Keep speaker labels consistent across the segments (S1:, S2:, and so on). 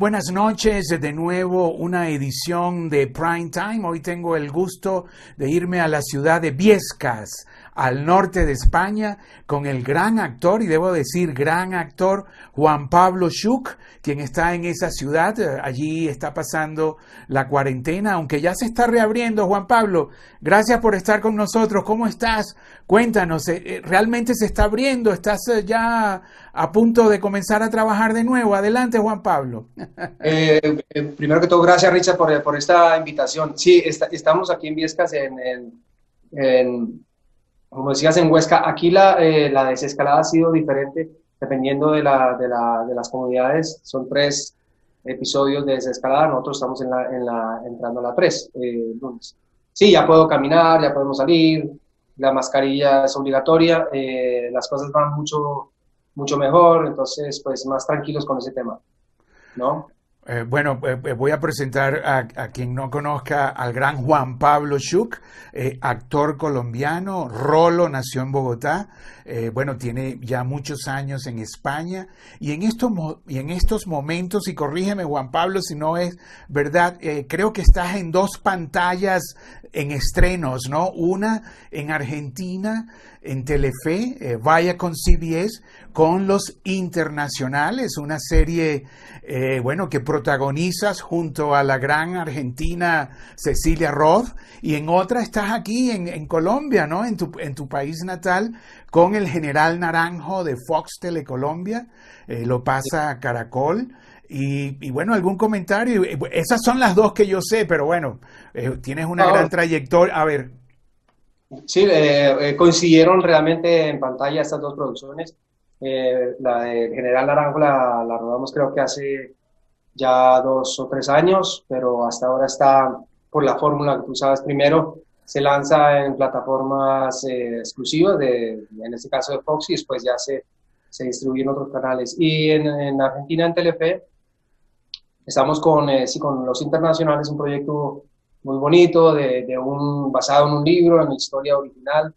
S1: Buenas noches, de nuevo una edición de Prime Time. Hoy tengo el gusto de irme a la ciudad de Viescas, al norte de España, con el gran actor, y debo decir gran actor, Juan Pablo Schuch, quien está en esa ciudad. Allí está pasando la cuarentena, aunque ya se está reabriendo. Juan Pablo, gracias por estar con nosotros. ¿Cómo estás? Cuéntanos, eh, eh, ¿realmente se está abriendo? ¿Estás eh, ya a punto de comenzar a trabajar de nuevo? Adelante, Juan Pablo.
S2: primero que todo, gracias, Richard, por, esta invitación. Sí, estamos aquí en Viescas en como decías en Huesca, aquí la, eh, la desescalada ha sido diferente dependiendo de, la, de, la, de, las comunidades. Son tres episodios de desescalada, nosotros estamos en la, en la, entrando a la tres eh, Sí, ya puedo caminar, ya podemos salir, la mascarilla es obligatoria, eh, las cosas van mucho, mucho mejor, entonces pues más tranquilos con ese tema, ¿no?
S1: Eh, bueno, eh, eh, voy a presentar a, quien no conozca al gran Juan Pablo Schuch, actor colombiano. Rolo nació en Bogotá. bueno, tiene ya muchos años en España. Y en, estos, y en estos momentos, y corrígeme Juan Pablo si no es verdad, creo que estás en dos pantallas en estrenos, ¿no? Una en Argentina, en Telefe, vaya con CBS, con los internacionales, una serie, bueno, que protagonizas junto a la gran argentina Cecilia Roth y en otra estás aquí en, Colombia, ¿no? En tu, en tu, país natal con el general Naranjo de Fox Telecolombia, eh, lo pasa Caracol. Y, bueno, algún comentario. Esas son las dos que yo sé, pero bueno, eh, tienes una gran trayectoria. A ver.
S2: Sí, eh, coincidieron realmente en pantalla estas dos producciones. la de General Naranjo la, la rodamos creo que hace ya dos o tres años, pero hasta ahora está por la fórmula que tú sabes. Primero se lanza en plataformas eh, exclusivas, de, en este caso de Fox, y después ya se, se distribuye en otros canales. Y en, Argentina, en Telefe, estamos con, eh, sí, con Los Internacionales, un proyecto muy bonito, de, de un, basado en un libro, en la historia original,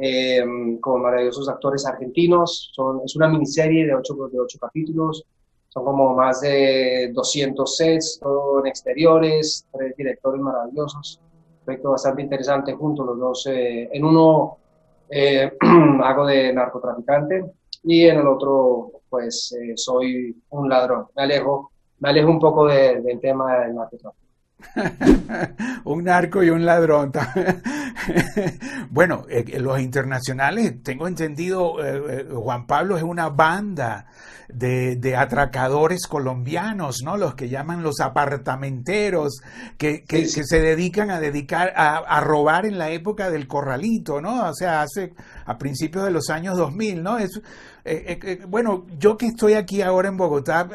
S2: eh, con maravillosos actores argentinos. Son, es una miniserie de ocho, de ocho capítulos son como más de 200 sets, todo en exteriores, tres directores maravillosos. Proyecto bastante interesante juntos los dos. Eh, en uno eh, hago de narcotraficante y en el otro pues eh, soy un ladrón. Me alejo, me alejo un poco del tema del narcotráfico.
S1: un narco y un ladrón. bueno, los internacionales, tengo entendido, Juan Pablo es una banda de, atracadores colombianos, ¿no? Los que llaman los apartamenteros, que, que, se dedican a dedicar a, robar en la época del corralito, ¿no? O sea, hace a principios de los años 2000, ¿no? Es, eh, eh, eh, bueno, yo que estoy aquí ahora en Bogotá,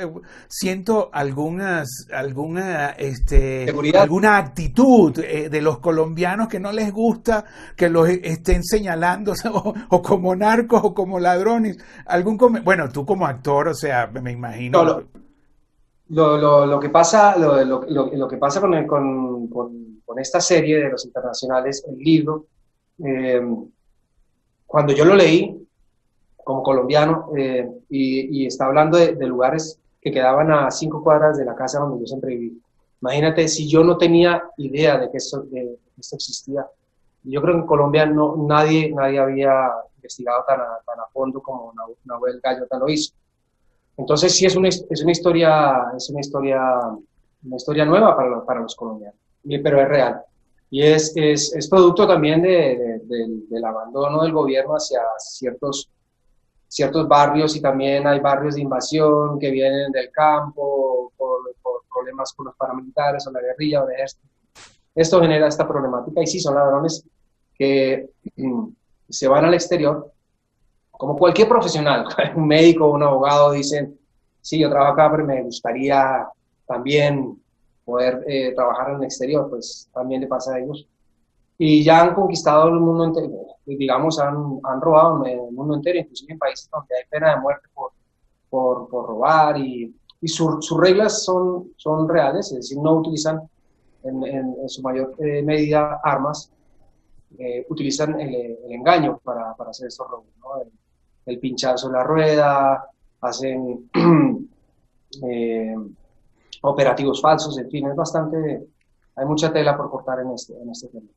S1: siento algunas, alguna, este, alguna actitud de los colombianos que no les gusta que los estén señalando o, como narcos o como ladrones. Algún bueno, tú como actor, o sea, me imagino.
S2: lo, lo, lo, que pasa, lo, lo que pasa con, con, con, esta serie de los internacionales, el libro, cuando yo lo leí, como colombiano eh, y, está hablando de, lugares que quedaban a cinco cuadras de la casa donde yo siempre viví. Imagínate si yo no tenía idea de que esto, de, esto existía. Yo creo que en Colombia no, nadie, nadie había investigado tan a, tan a fondo como Nahuel Gallota lo hizo. Entonces sí es una, es una historia, es una historia, una historia nueva para, para los colombianos, pero es real. Y es, es, es producto también de, del abandono del gobierno hacia ciertos ciertos barrios y también hay barrios de invasión que vienen del campo por, problemas con los paramilitares o la guerrilla o el ejército. Esto genera esta problemática y sí, son ladrones que mm, se van al exterior, como cualquier profesional, un médico un abogado dicen, sí, yo trabajo acá, pero me gustaría también poder eh, trabajar en el exterior, pues también le pasa a ellos y ya han conquistado el mundo entero, digamos, han, han robado el mundo entero, inclusive en países donde hay pena de muerte por, por, robar y, y sus reglas son, son reales, es decir, no utilizan en, en, su mayor eh, medida armas, eh, utilizan el, engaño para, para hacer estos robos, ¿no? el, el, pinchazo en la rueda, hacen... Eh, operativos falsos, en fin, es bastante, hay mucha tela por cortar en este, en este tema.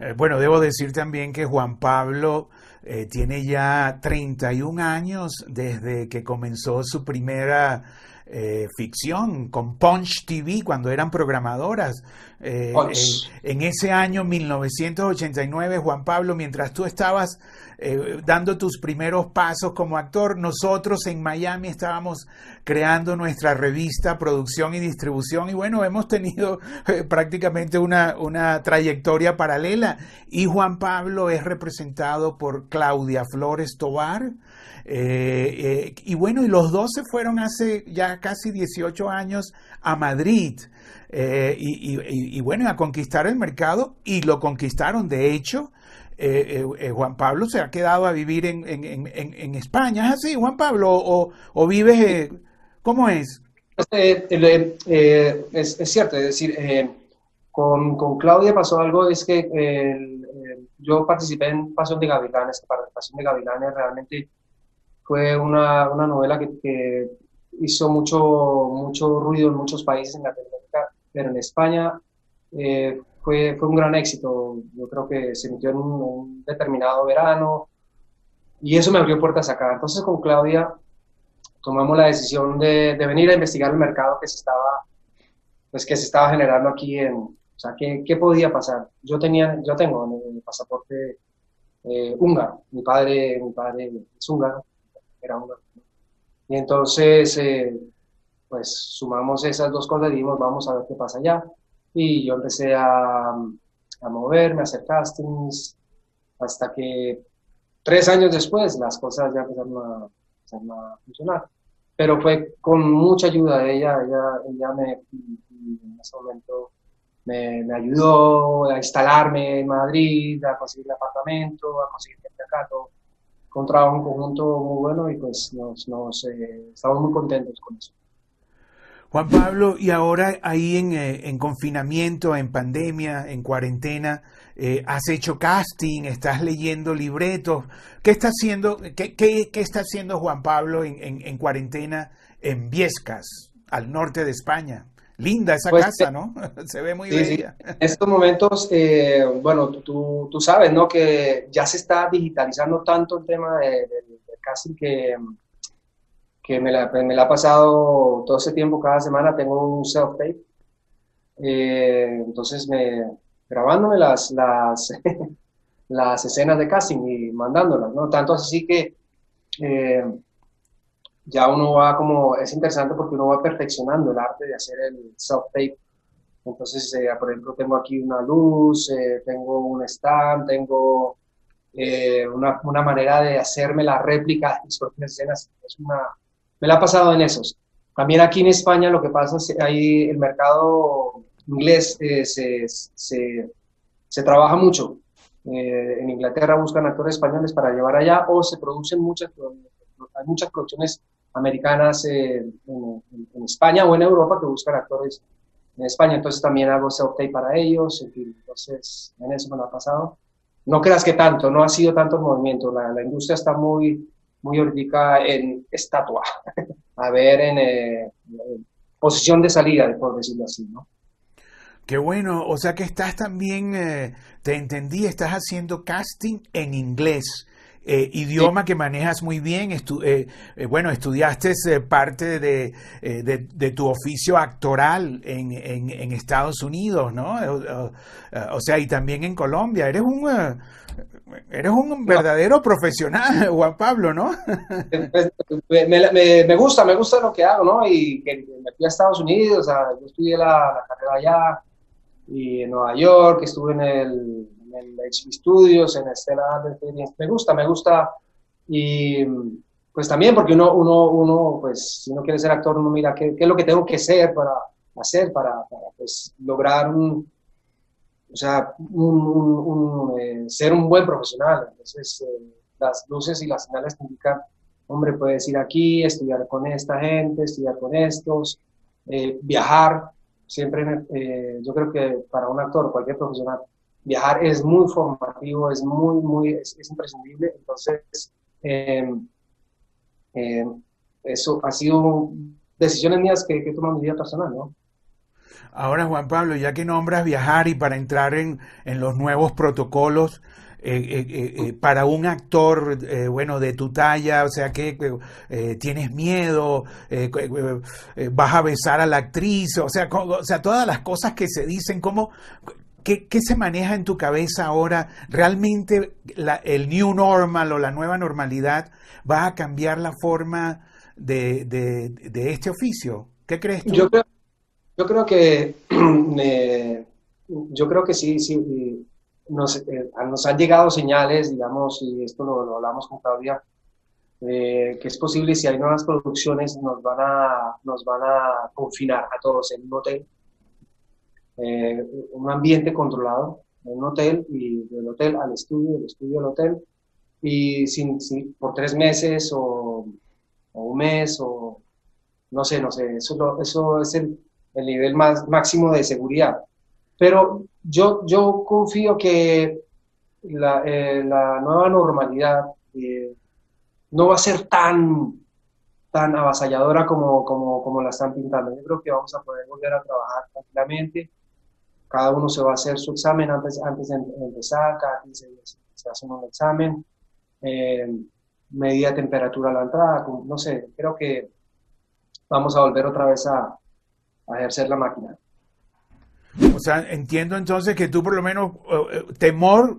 S1: Eh, bueno, debo decir también que Juan Pablo eh, tiene ya 31 años desde que comenzó su primera eh, ficción con Punch TV cuando eran programadoras. Eh, en ese año 1989, Juan Pablo, mientras tú estabas eh, dando tus primeros pasos como actor, nosotros en Miami estábamos creando nuestra revista, producción y distribución y bueno, hemos tenido prácticamente una, una trayectoria paralela y Juan Pablo es representado por Claudia Flores Tobar. Y bueno, y los dos se fueron hace ya casi 18 años a Madrid. Eh, y, bueno, a conquistar el mercado y lo conquistaron. De hecho, eh, eh, Juan Pablo se ha quedado a vivir en, España. ¿Es así, Juan Pablo? ¿O, vives, cómo es?
S2: es? cierto, es decir, con, Claudia pasó algo, es que yo participé en Pasión de Gavilanes, Pasión de Gavilanes realmente fue una, una novela que, que hizo mucho, mucho ruido en muchos países en Latinoamérica, pero en España eh, fue, fue un gran éxito. Yo creo que se emitió en un, determinado verano y eso me abrió puertas acá. Entonces con Claudia tomamos la decisión de, de, venir a investigar el mercado que se estaba, pues, que se estaba generando aquí en, o sea, ¿qué, qué podía pasar? Yo tenía, yo tengo mi pasaporte eh, húngaro. Mi padre, mi padre es húngaro, era húngaro. Y entonces, eh, pues sumamos esas dos cosas y dijimos, vamos a ver qué pasa allá. Y yo empecé a, a moverme, a hacer castings, hasta que tres años después las cosas ya empezaron a, a funcionar. Pero fue con mucha ayuda de ella, ella, ella me, en ese momento me, me, ayudó a instalarme en Madrid, a conseguir el apartamento, a conseguir gente acá, un conjunto muy bueno y pues nos, eh, estamos muy contentos con eso.
S1: Juan Pablo, y ahora ahí en, eh, en confinamiento, en pandemia, en cuarentena, eh, has hecho casting, estás leyendo libretos. ¿Qué está haciendo, qué, qué, qué está haciendo Juan Pablo en, en, en, cuarentena en Viescas, al norte de España? Linda esa pues, casa, ¿no? se ve muy bella.
S2: En estos momentos, eh, bueno, tú, tú, sabes, ¿no? Que ya se está digitalizando tanto el tema del de, casting que, que me, la, me la ha pasado todo ese tiempo, cada semana tengo un self-tape. Eh, entonces, me, grabándome las, las, las escenas de casting y mandándolas, ¿no? Tanto así que... Eh, ya uno va como, es interesante porque uno va perfeccionando el arte de hacer el self-tape. Entonces, eh, por ejemplo, tengo aquí una luz, eh, tengo un stand, tengo eh, una, una, manera de hacerme la réplica de mis propias escenas. Es una, me la ha pasado en esos. También aquí en España lo que pasa es que ahí el mercado inglés se, se, se, trabaja mucho. en Inglaterra buscan actores españoles para llevar allá o se producen muchas, hay muchas producciones americanas eh, en, España o en Europa que buscan actores en España, entonces también hago self-tape para ellos, en fin, entonces en eso me lo ha pasado. No creas que tanto, no ha sido tanto el movimiento, la, la industria está muy, muy ahorita en estatua, a ver en, eh, posición de salida, por decirlo así, ¿no?
S1: Qué bueno, o sea que estás también, eh, te entendí, estás haciendo casting en inglés. Eh, idioma que manejas muy bien. Eh, eh, bueno, estudiaste parte de, de, tu oficio actoral en, en, Estados Unidos, ¿no? O, sea, y también en Colombia. Eres un, eres un verdadero profesional, Juan Pablo, ¿no?
S2: Pues, me, me, me, gusta, me gusta lo que hago, ¿no? Y que me fui a Estados Unidos, o sea, yo estudié la, la carrera allá y en Nueva York, estuve en el en el Studios, en Estela me gusta, me gusta. Y pues también porque uno, uno, uno, pues si uno quiere ser actor, uno mira qué, qué es lo que tengo que ser para hacer, para, para pues, lograr un, o sea, un, eh, ser un buen profesional. Entonces, eh, las luces y las señales te indican, hombre, puedes ir aquí, estudiar con esta gente, estudiar con estos, eh, viajar. Siempre, yo creo que para un actor, cualquier profesional, viajar es muy formativo, es muy, muy, es, imprescindible. Entonces, em, em, eso ha sido decisiones mías que, tomo en mi vida personal, ¿no?
S1: Ahora, Juan Pablo, ya que nombras viajar y para entrar en, en los nuevos protocolos, eh, eh, eh, para un actor, bueno, de tu talla, o sea, que tienes miedo, vas a besar a la actriz, o sea, o sea, todas las cosas que se dicen, ¿cómo, qué, se maneja en tu cabeza ahora? ¿Realmente el new normal o la nueva normalidad va a cambiar la forma de, de, este oficio? ¿Qué crees tú?
S2: Yo creo, yo creo que yo creo que sí, sí nos, eh, nos han llegado señales, digamos, y esto lo, hablamos con Claudia, eh, que es posible si hay nuevas producciones nos van a, nos van a confinar a todos en un hotel, eh, un ambiente controlado, un hotel y del hotel al estudio, del estudio al hotel, y sin, por tres meses o, un mes o no sé, no sé, eso, eso es el, el nivel más máximo de seguridad. Pero yo, yo confío que la, eh, nueva normalidad eh, no va a ser tan, tan avasalladora como, como, como, la están pintando. Yo creo que vamos a poder volver a trabajar tranquilamente. Cada uno se va a hacer su examen antes, antes de empezar, cada 15 días se hace un examen, eh, medida temperatura a la entrada, no sé, creo que vamos a volver otra vez a, a ejercer la máquina.
S1: O sea, entiendo entonces que tú por lo menos eh, eh, temor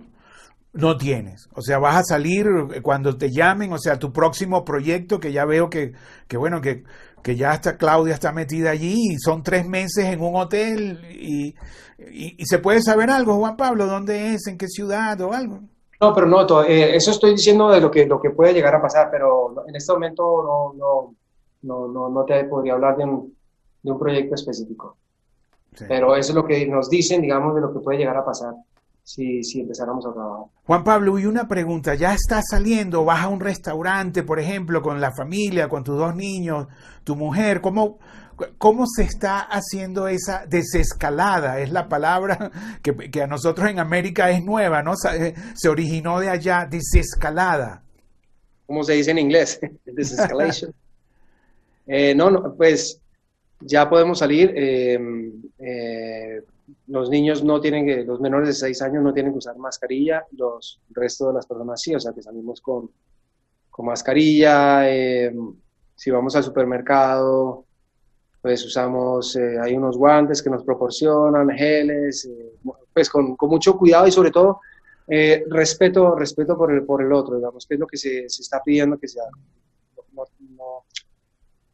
S1: no tienes. O sea, vas a salir cuando te llamen, o sea, tu próximo proyecto, que ya veo que, que bueno, que, que ya está Claudia está metida allí y son tres meses en un hotel y, y, se puede saber algo, Juan Pablo, dónde es, en qué ciudad o algo.
S2: No, pero no, eh, eso estoy diciendo de lo que, lo que puede llegar a pasar, pero en este momento no, no, no, no, no te podría hablar de un, de un proyecto específico. Pero eso es lo que nos dicen, digamos, de lo que puede llegar a pasar si, si empezáramos a trabajar.
S1: Juan Pablo, y una pregunta, ya estás saliendo, vas a un restaurante, por ejemplo, con la familia, con tus dos niños, tu mujer, ¿cómo, cómo se está haciendo esa desescalada? Es la palabra que, que a nosotros en América es nueva, ¿no? Se originó de allá, desescalada.
S2: ¿Cómo se dice en inglés? Desescalation. eh, no, no, pues ya podemos salir. Em, eh, los niños no tienen que, los menores de 6 años no tienen que usar mascarilla, los resto de las personas sí, o sea que salimos con, con mascarilla. Em, si vamos al supermercado, pues usamos, eh, hay unos guantes que nos proporcionan, geles, eh, pues con, con, mucho cuidado y sobre todo respeto, respeto por el, por el otro, digamos, que es lo que se, se está pidiendo que sea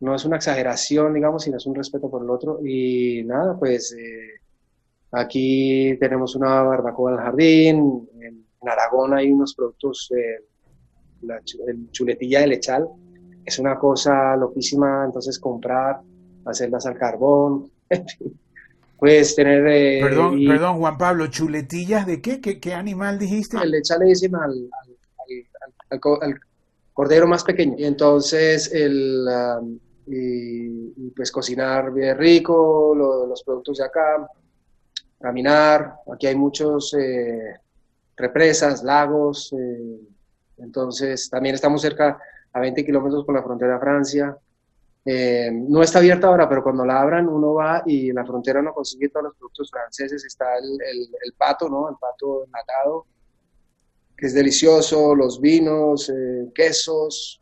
S2: no es una exageración, digamos, sino es un respeto por el otro. Y nada, pues eh, aquí tenemos una barbacoa en el jardín, en, Aragón hay unos productos, eh, la chuletilla de lechal, es una cosa loquísima, entonces comprar, hacerlas al carbón, puedes tener...
S1: Eh, perdón, perdón, Juan Pablo, ¿chuletillas de qué? ¿Qué, animal dijiste?
S2: El lechal le dicen al, al, cordero más pequeño. Y entonces el, um, y, pues cocinar bien rico, los productos de acá, caminar, aquí hay muchos eh, represas, lagos, eh, entonces también estamos cerca a 20 kilómetros con la frontera de Francia. Eh, no está abierta ahora, pero cuando la abran uno va y en la frontera uno consigue todos los productos franceses, está el, el, pato, ¿no? El pato enlatado, que es delicioso, los vinos, quesos,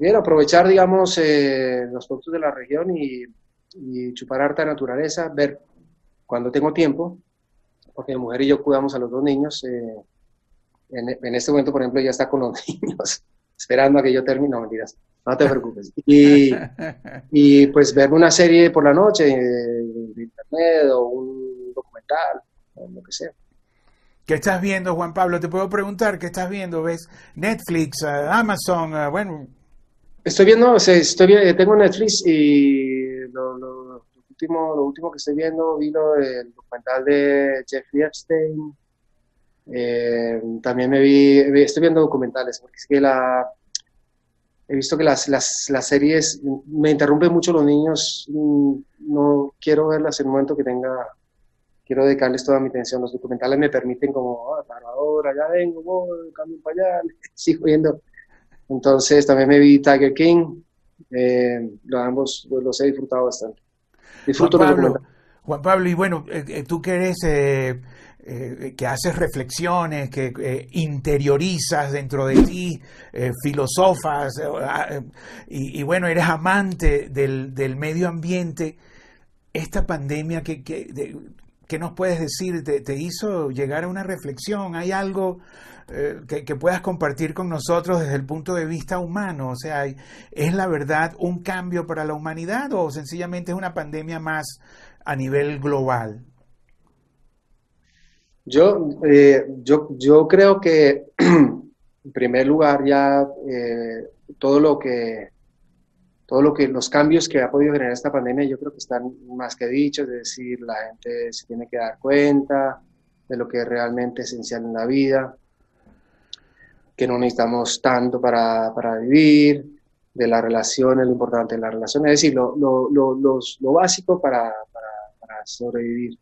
S2: Bien, aprovechar, digamos, eh, los productos de la región y, chupar harta naturaleza, ver cuando tengo tiempo, porque mi mujer y yo cuidamos a los dos niños. Eh, en, este momento, por ejemplo, ya está con los niños, esperando a que yo termine. No, mentiras, no te preocupes. Y, y pues ver una serie por la noche eh, de internet o un documental, o lo que sea.
S1: ¿Qué estás viendo, Juan Pablo? Te puedo preguntar, ¿qué estás viendo? ¿Ves Netflix, Amazon? bueno,
S2: Estoy viendo, estoy, eh, tengo Netflix y lo, último, lo último que estoy viendo vino el documental de Jeffrey Epstein. Eh, también me vi, estoy viendo documentales, porque es que la, he visto que las, las, las series me interrumpen mucho los niños, no quiero verlas en el momento que tenga, quiero dedicarles toda mi atención. Los documentales me permiten como, ah, ahora ya vengo, voy, cambio para allá, sigo viendo entonces también me vi Tiger King, Eh, ambos los he disfrutado bastante.
S1: Disfruto Juan Pablo, Juan Pablo, y bueno, eh, eh, tú que eres, que haces reflexiones, que interiorizas dentro de ti, filosofas, y, bueno, eres amante del, del medio ambiente, esta pandemia, ¿qué, qué, nos puedes decir? Te, ¿Te, hizo llegar a una reflexión? ¿Hay algo eh, que, puedas compartir con nosotros desde el punto de vista humano? O sea, ¿es la verdad un cambio para la humanidad o sencillamente es una pandemia más a nivel global?
S2: Yo, eh, yo, yo creo que, en primer lugar, ya eh, todo lo que todo lo que los cambios que ha podido generar esta pandemia yo creo que están más que dichos, es decir, la gente se tiene que dar cuenta de lo que es realmente esencial en la vida, que no necesitamos tanto para, para vivir, de la relación, lo importante de la relación, es decir, lo, lo, lo, lo básico para, para, para sobrevivir.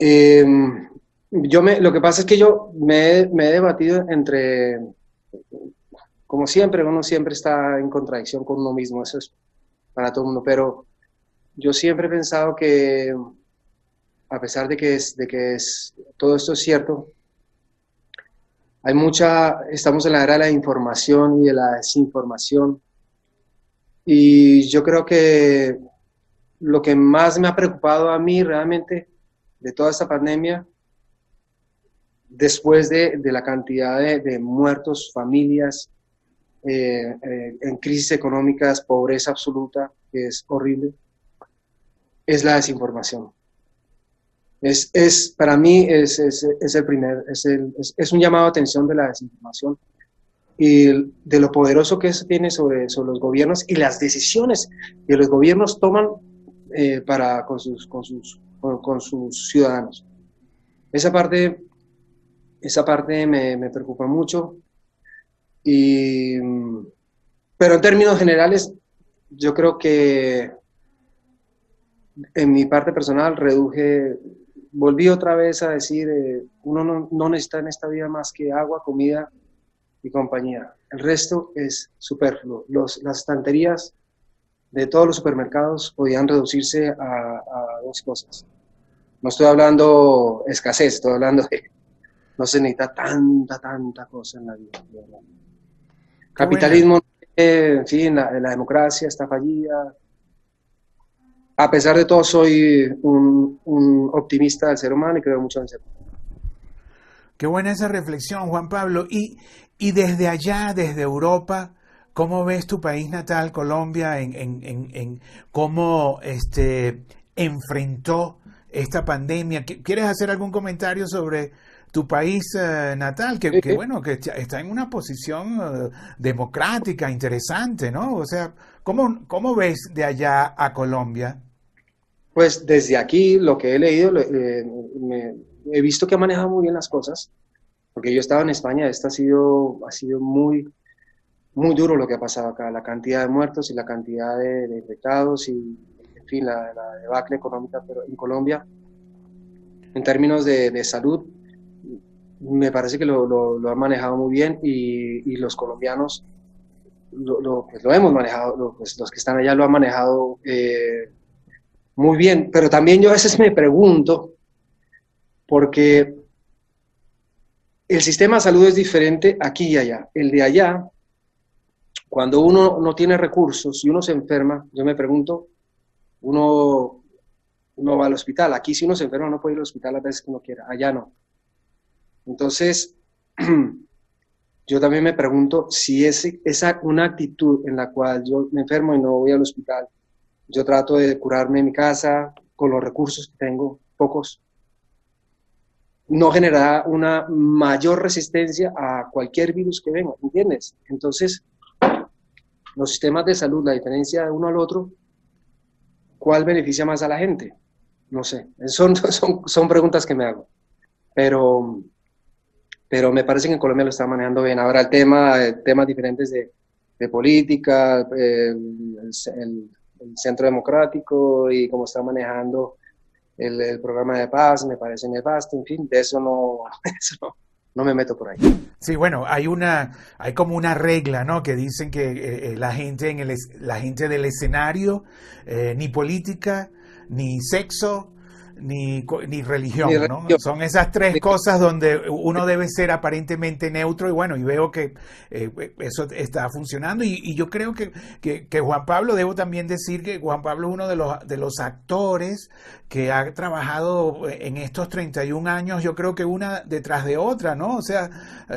S2: Em, yo me, lo que pasa es que yo me, me he debatido entre, como siempre, uno siempre está en contradicción con uno mismo, eso es para todo el mundo, pero yo siempre he pensado que a pesar de que, es, de que es, todo esto es cierto, hay mucha, estamos en la era de la información y de la desinformación. Y yo creo que lo que más me ha preocupado a mí realmente de toda esta pandemia, después de, de la cantidad de, de muertos, familias, eh, eh, en crisis económicas, pobreza absoluta, que es horrible, es la desinformación. Es, es, para mí es, es, es el primer, es, el, es, un llamado a atención de la desinformación y de lo poderoso que eso tiene sobre, sobre los gobiernos y las decisiones que los gobiernos toman eh, para, con, sus, con, sus, con, sus ciudadanos. Esa parte, esa parte me, me preocupa mucho. Y, pero en términos generales, yo creo que en mi parte personal reduje volví otra vez a decir, eh, uno no, necesita en esta vida más que agua, comida y compañía. El resto es superfluo. Los, las estanterías de todos los supermercados podían reducirse a, dos cosas. No estoy hablando escasez, estoy hablando de no se necesita tanta, tanta cosa en la vida. Capitalismo, en fin, la democracia está fallida, a pesar de todo, soy un, optimista del ser humano y creo mucho en el ser humano.
S1: Qué buena esa reflexión, Juan Pablo. Y, y desde allá, desde Europa, ¿cómo ves tu país natal, Colombia, en, en, cómo este, enfrentó esta pandemia? ¿Quieres hacer algún comentario sobre tu país eh, natal, que, bueno, que está en una posición eh, democrática, interesante, ¿no? O sea, ¿cómo, ¿cómo ves de allá a Colombia?
S2: Pues desde aquí lo que he leído, eh, he visto que ha manejado muy bien las cosas, porque yo estaba en España, esto ha sido, ha sido muy, muy duro lo que ha pasado acá, la cantidad de muertos y la cantidad de, infectados y, en fin, la, debacle económica, pero en Colombia, en términos de, salud, me parece que lo, han manejado muy bien y, los colombianos lo, pues lo, hemos manejado, pues los que están allá lo han manejado eh, muy bien, pero también yo a veces me pregunto, porque el sistema de salud es diferente aquí y allá. El de allá, cuando uno no tiene recursos y uno se enferma, yo me pregunto, uno, uno va al hospital. Aquí si uno se enferma no puede ir al hospital a veces que uno quiera, allá no. Entonces, yo también me pregunto si es esa una actitud en la cual yo me enfermo y no voy al hospital, yo trato de curarme en mi casa con los recursos que tengo, pocos. No generará una mayor resistencia a cualquier virus que venga, ¿entiendes? Entonces, los sistemas de salud, la diferencia de uno al otro, ¿cuál beneficia más a la gente? No sé, son, son, son preguntas que me hago. Pero, pero me parece que en Colombia lo está manejando bien. Ahora el tema, temas diferentes de, de política, el, el, el Centro Democrático y cómo está manejando el, programa de paz, me parece nefasto, en fin, de eso no, no me meto por ahí.
S1: Sí, bueno, hay una, hay como una regla, ¿no? Que dicen que eh, eh, la gente en el, la gente del escenario, eh, ni política, ni sexo, ni, ni religión, ¿no? Son esas tres cosas donde uno debe ser aparentemente neutro y bueno, y veo que eh, eso está funcionando y, yo creo que, que, Juan Pablo, debo también decir que Juan Pablo es uno de los, de los actores que ha trabajado en estos 31 años, yo creo que una detrás de otra, ¿no? O sea,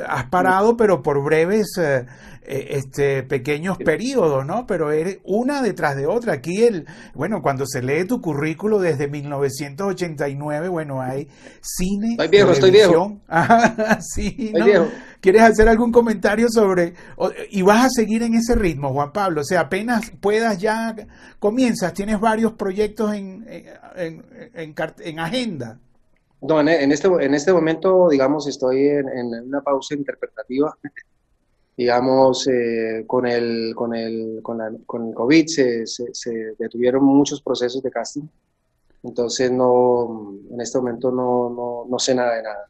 S1: has parado pero por breves eh, eh, este, pequeños periodos, ¿no? Pero eres una detrás de otra. Aquí, el, bueno, cuando se lee tu currículo desde 1989, bueno, hay cine.
S2: Estoy viejo, estoy viejo.
S1: sí, ¿no? ¿Quieres hacer algún comentario sobre, y vas a seguir en ese ritmo, Juan Pablo? O sea, apenas puedas ya comienzas, tienes varios proyectos en, en, en, agenda.
S2: No, en, este, en este momento, digamos, estoy en, en una pausa interpretativa digamos, eh, con, el, con, el, con, la, con el COVID se, se, detuvieron muchos procesos de casting, entonces no, en este momento no, no, no sé nada de nada.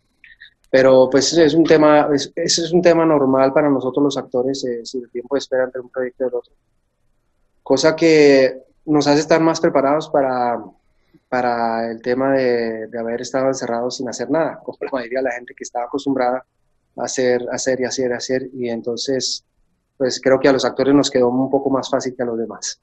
S2: Pero pues es un tema, es, es un tema normal para nosotros los actores, eh, si el tiempo de espera entre un proyecto y el otro. Cosa que nos hace estar más preparados para, para el tema de, de haber estado encerrados sin hacer nada, como la mayoría de la gente que estaba acostumbrada hacer, hacer y hacer, hacer. Y entonces, pues creo que a los actores nos quedó un poco más fácil que a los demás.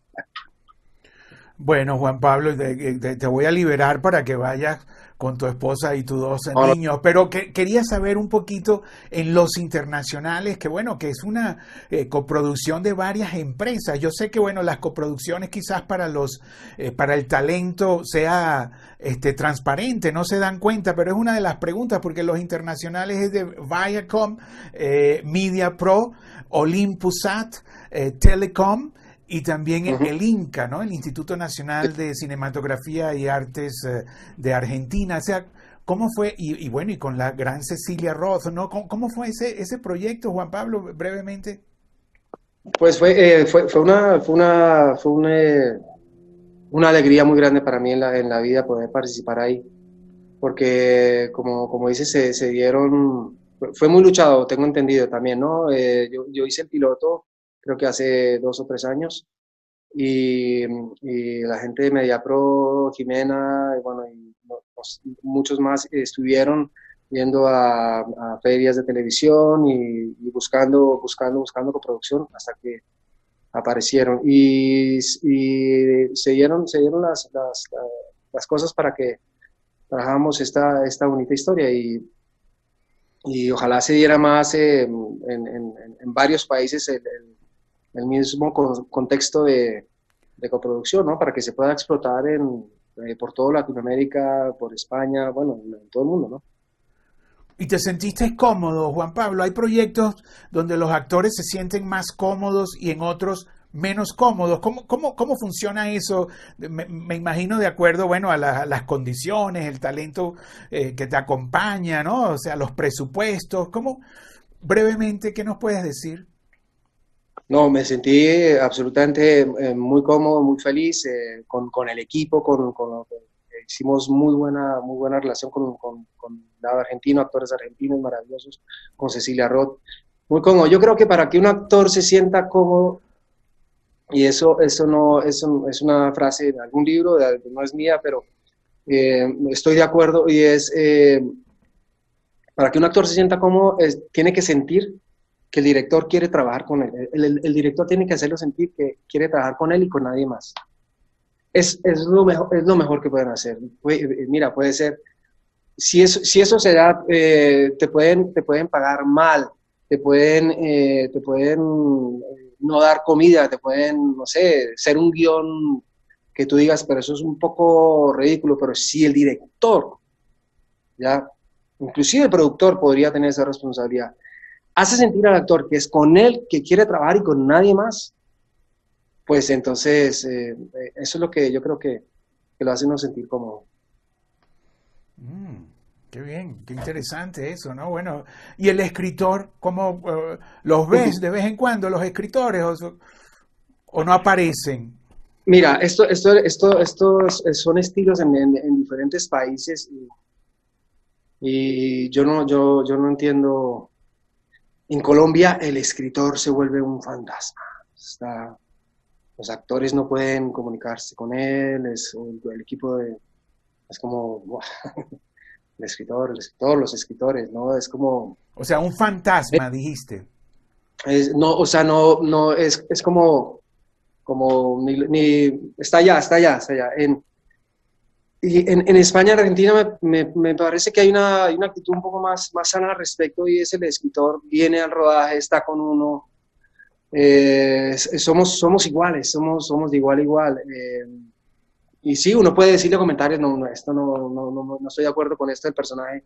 S1: Bueno, Juan Pablo, te, voy a liberar para que vayas con tu esposa y tus dos niños, pero que, quería saber un poquito en los internacionales, que bueno, que es una eh, coproducción de varias empresas. Yo sé que bueno, las coproducciones quizás para los eh, para el talento sea este transparente, no se dan cuenta, pero es una de las preguntas porque los internacionales es de Viacom, eh, Media Pro, Olympusat, Telecom y también el INCA, ¿no? El Instituto Nacional de Cinematografía y Artes eh, de Argentina. O sea, ¿cómo fue? Y, bueno, y con la gran Cecilia Roth, ¿no? ¿Cómo, fue ese, ese proyecto, Juan Pablo, brevemente?
S2: Pues fue, eh, fue, fue, una, fue, una, fue una, eh, una, alegría muy grande para mí en la, en la vida poder participar ahí, porque como, como dices, se, se dieron, fue muy luchado, tengo entendido también, ¿no? yo, yo hice el piloto creo que hace dos o tres años. Y, la gente de MediaPro, Jimena, y bueno, y muchos más estuvieron yendo a, ferias de televisión y, buscando, buscando, buscando coproducción hasta que aparecieron. Y, se dieron, se dieron las, las, las, cosas para que trabajamos esta, esta bonita historia. Y, y ojalá se diera más en, en, en, varios países el, el mismo contexto de, coproducción, ¿no? Para que se pueda explotar en, eh, por toda Latinoamérica, por España, bueno, en, todo el mundo, ¿no?
S1: ¿Y te sentiste cómodo, Juan Pablo? Hay proyectos donde los actores se sienten más cómodos y en otros menos cómodos. ¿Cómo, cómo, cómo funciona eso? Me, imagino de acuerdo, bueno, a, las condiciones, el talento eh, que te acompaña, ¿no? O sea, los presupuestos. ¿Cómo, brevemente, qué nos puedes decir?
S2: No, me sentí absolutamente eh, muy cómodo, muy feliz eh, con, con, el equipo, con, con, hicimos muy buena, muy buena relación con, con, con lado argentino, actores argentinos maravillosos, con Cecilia Roth, muy cómodo. Yo creo que para que un actor se sienta cómodo, y eso, eso no eso es una frase de algún libro, no es mía, pero eh, estoy de acuerdo, y es, para que un actor se sienta cómodo, tiene que sentir que el director quiere trabajar con él. El, director tiene que hacerlo sentir que quiere trabajar con él y con nadie más. Es, es, lo, mejor, es lo mejor que pueden hacer. Eh, mira, puede ser, si eso, si eso se da, eh, te, pueden, te pueden pagar mal, te pueden, eh, te pueden no dar comida, te pueden, no sé, ser un guion que tú digas, pero eso es un poco ridículo, pero si el director, ya, inclusive el productor podría tener esa responsabilidad hace sentir al actor que es con él que quiere trabajar y con nadie más, pues entonces eh, eh, eso es lo que yo creo que, lo hace uno sentir cómodo.
S1: Mm, qué bien, qué interesante eso, ¿no? Bueno, ¿y el escritor, cómo eh, los ves de vez en cuando, los escritores, o, no aparecen?
S2: Mira, esto, esto, esto, estos son estilos en, en diferentes países y Y yo no, yo, yo no entiendo. En Colombia el escritor se vuelve un fantasma. los actores no pueden comunicarse con él, es, el, equipo de, es como el escritor, el escritor, los escritores, ¿no? Es como...
S1: O sea, un fantasma, dijiste.
S2: no, o sea, no, no, es, es como, como, ni, está allá, está allá, está allá. En, y en, en España, en Argentina, me, me, parece que hay una, una, actitud un poco más, más sana al respecto y es el escritor viene al rodaje, está con uno. Eh, somos, somos iguales, somos, somos de igual a igual. Eh, y sí, uno puede decirle comentarios, no, no esto no, no, no, no, estoy de acuerdo con esto del personaje,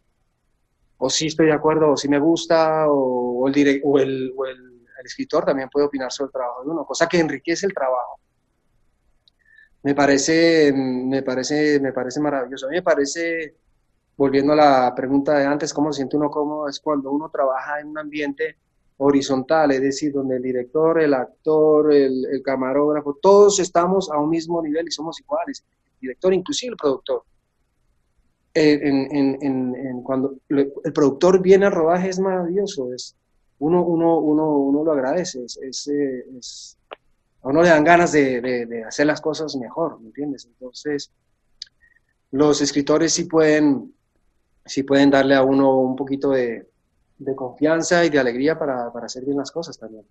S2: o sí estoy de acuerdo, o sí me gusta, o, el, o, el, o el, escritor también puede opinar sobre el trabajo de uno, cosa que enriquece el trabajo me parece, me parece, me parece maravilloso. A mí me parece, volviendo a la pregunta de antes, cómo se siente uno cómodo, es cuando uno trabaja en un ambiente horizontal, es decir, donde el director, el actor, el, camarógrafo, todos estamos a un mismo nivel y somos iguales, el director, inclusive el productor. En, cuando el productor viene al rodaje es maravilloso, es, uno, uno, uno, uno lo agradece, es, es a uno le dan ganas de, hacer las cosas mejor, ¿me entiendes? Entonces, los escritores sí pueden, sí pueden darle a uno un poquito de, confianza y de alegría para, hacer bien las cosas también.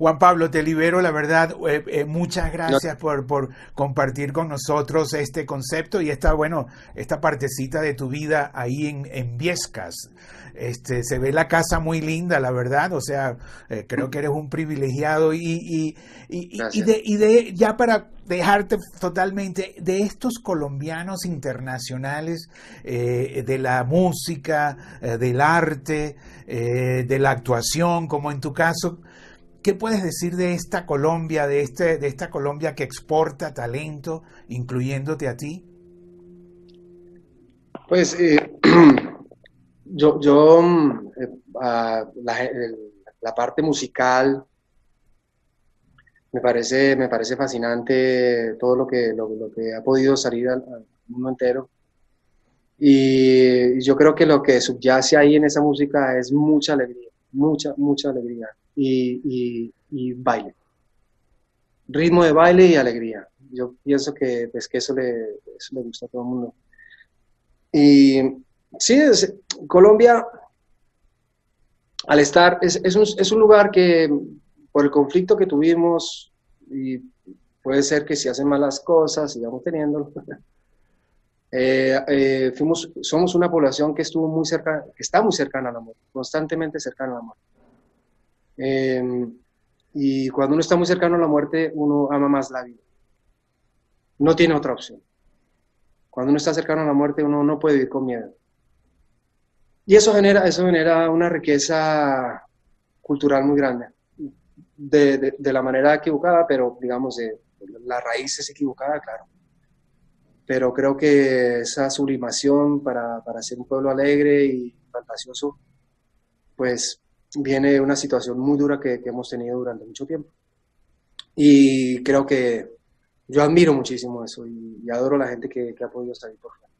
S1: Juan Pablo, te libero, la verdad, eh, eh, muchas gracias por, por, compartir con nosotros este concepto y esta, bueno, esta partecita de tu vida ahí en, en Viescas. Este, se ve la casa muy linda, la verdad, o sea, eh, creo que eres un privilegiado y, y, y, de, y de, ya para dejarte totalmente, de estos colombianos internacionales, eh, de la música, eh, del arte, de la actuación, como en tu caso, ¿Qué puedes decir de esta Colombia, de, este, de esta Colombia que exporta talento, incluyéndote a ti?
S2: Pues yo, yo mm, eh, la, parte musical me parece, me parece fascinante todo lo, que ha podido salir al, mundo entero. Y yo creo que lo que subyace ahí en esa música es mucha alegría, mucha, mucha alegría y, baile. Ritmo de baile y alegría. Yo pienso que, pues, que eso, le, eso le gusta a todo el mundo. Y Sí, Colombia, al estar, es, es, un, es, un, lugar que por el conflicto que tuvimos, y puede ser que si hacen malas cosas, sigamos teniendo, eh, eh, fuimos, somos una población que estuvo muy cerca, que está muy cercana al amor, constantemente cercana al amor. Em, y cuando uno está muy cercano a la muerte, uno ama más la vida. No tiene otra opción. Cuando uno está cercano a la muerte, uno no puede vivir con miedo. Y eso genera, eso genera una riqueza cultural muy grande, de, de, la manera equivocada, pero digamos, de, la raíz es equivocada, claro. Pero creo que esa sublimación para, para ser un pueblo alegre y fantasioso, pues viene de una situación muy dura que, que hemos tenido durante mucho tiempo. Y creo que yo admiro muchísimo eso y, adoro a la gente que, que ha podido salir por fuera.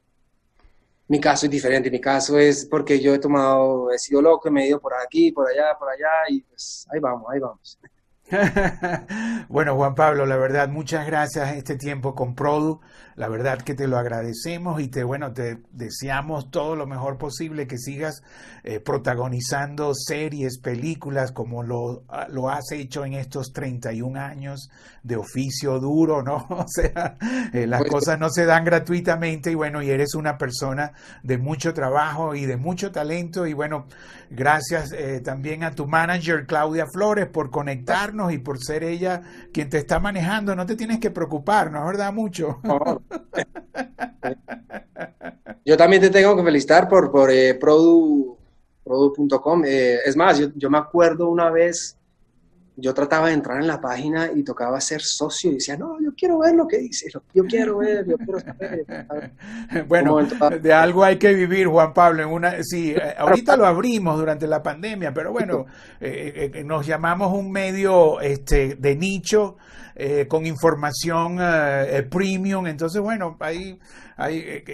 S2: Mi caso es diferente, mi caso es porque yo he tomado, he sido loco, me he ido por aquí, por allá, por allá y pues ahí vamos, ahí vamos.
S1: bueno, Juan Pablo, la verdad, muchas gracias este tiempo con Produ. La verdad que te lo agradecemos y te, bueno, te deseamos todo lo mejor posible, que sigas eh, protagonizando series, películas, como lo, ah, lo has hecho en estos 31 años de oficio duro, ¿no? O sea, eh, las pues cosas no se dan gratuitamente y bueno, y eres una persona de mucho trabajo y de mucho talento y bueno, gracias eh, también a tu manager Claudia Flores por conectarnos y por ser ella quien te está manejando. No te tienes que preocupar, ¿no es verdad? Mucho.
S2: Yo también te tengo que felicitar por, por eh, produ.com. Eh, es más, yo, yo, me acuerdo una vez, yo trataba de entrar en la página y tocaba ser socio y decía, no, yo quiero ver lo que dice, yo quiero ver, yo quiero saber.
S1: bueno, de algo hay que vivir, Juan Pablo. En una, sí, eh, ahorita lo abrimos durante la pandemia, pero bueno, nos llamamos un medio este, de nicho eh, con información eh, premium. Entonces, bueno, ahí, ahí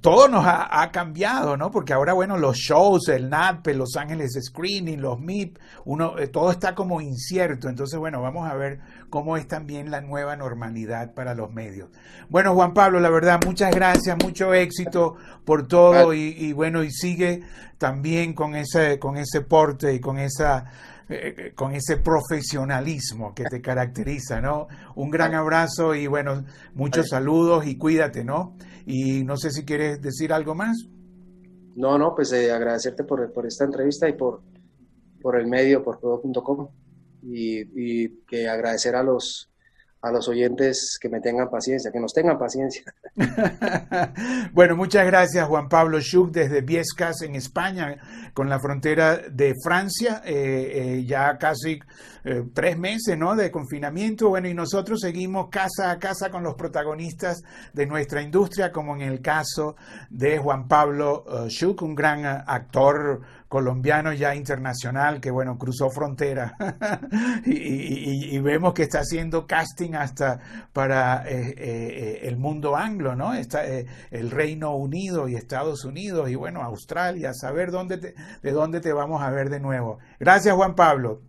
S1: todo nos ha, cambiado, ¿no? Porque ahora, bueno, los shows, el NAP, Los Ángeles Screening, los MIP, uno, todo está como incierto. Entonces, bueno, vamos a ver cómo es también la nueva normalidad para los medios. Bueno, Juan Pablo, la verdad, muchas gracias, mucho éxito por todo y, y bueno, y sigue también con ese, con ese porte y con esa eh, eh, con ese profesionalismo que te caracteriza, ¿no? Un gran abrazo y bueno, muchos saludos y cuídate, ¿no? Y no sé si quieres decir algo más.
S2: No, no, pues eh, agradecerte por, esta entrevista y por, por el medio, por todo.com y, y que agradecer a los a los oyentes que me tengan paciencia, que nos tengan paciencia.
S1: bueno, muchas gracias Juan Pablo Schuch desde Viescas en España, con la frontera de Francia, eh, eh, ya casi eh, tres meses ¿no? de confinamiento. Bueno, y nosotros seguimos casa a casa con los protagonistas de nuestra industria, como en el caso de Juan Pablo Schuch, un gran actor colombiano ya internacional que, bueno, cruzó frontera y, vemos que está haciendo casting hasta para eh, eh, el mundo anglo, ¿no? Está, eh, el Reino Unido y Estados Unidos y, bueno, Australia, saber dónde de dónde te vamos a ver de nuevo. Gracias, Juan Pablo.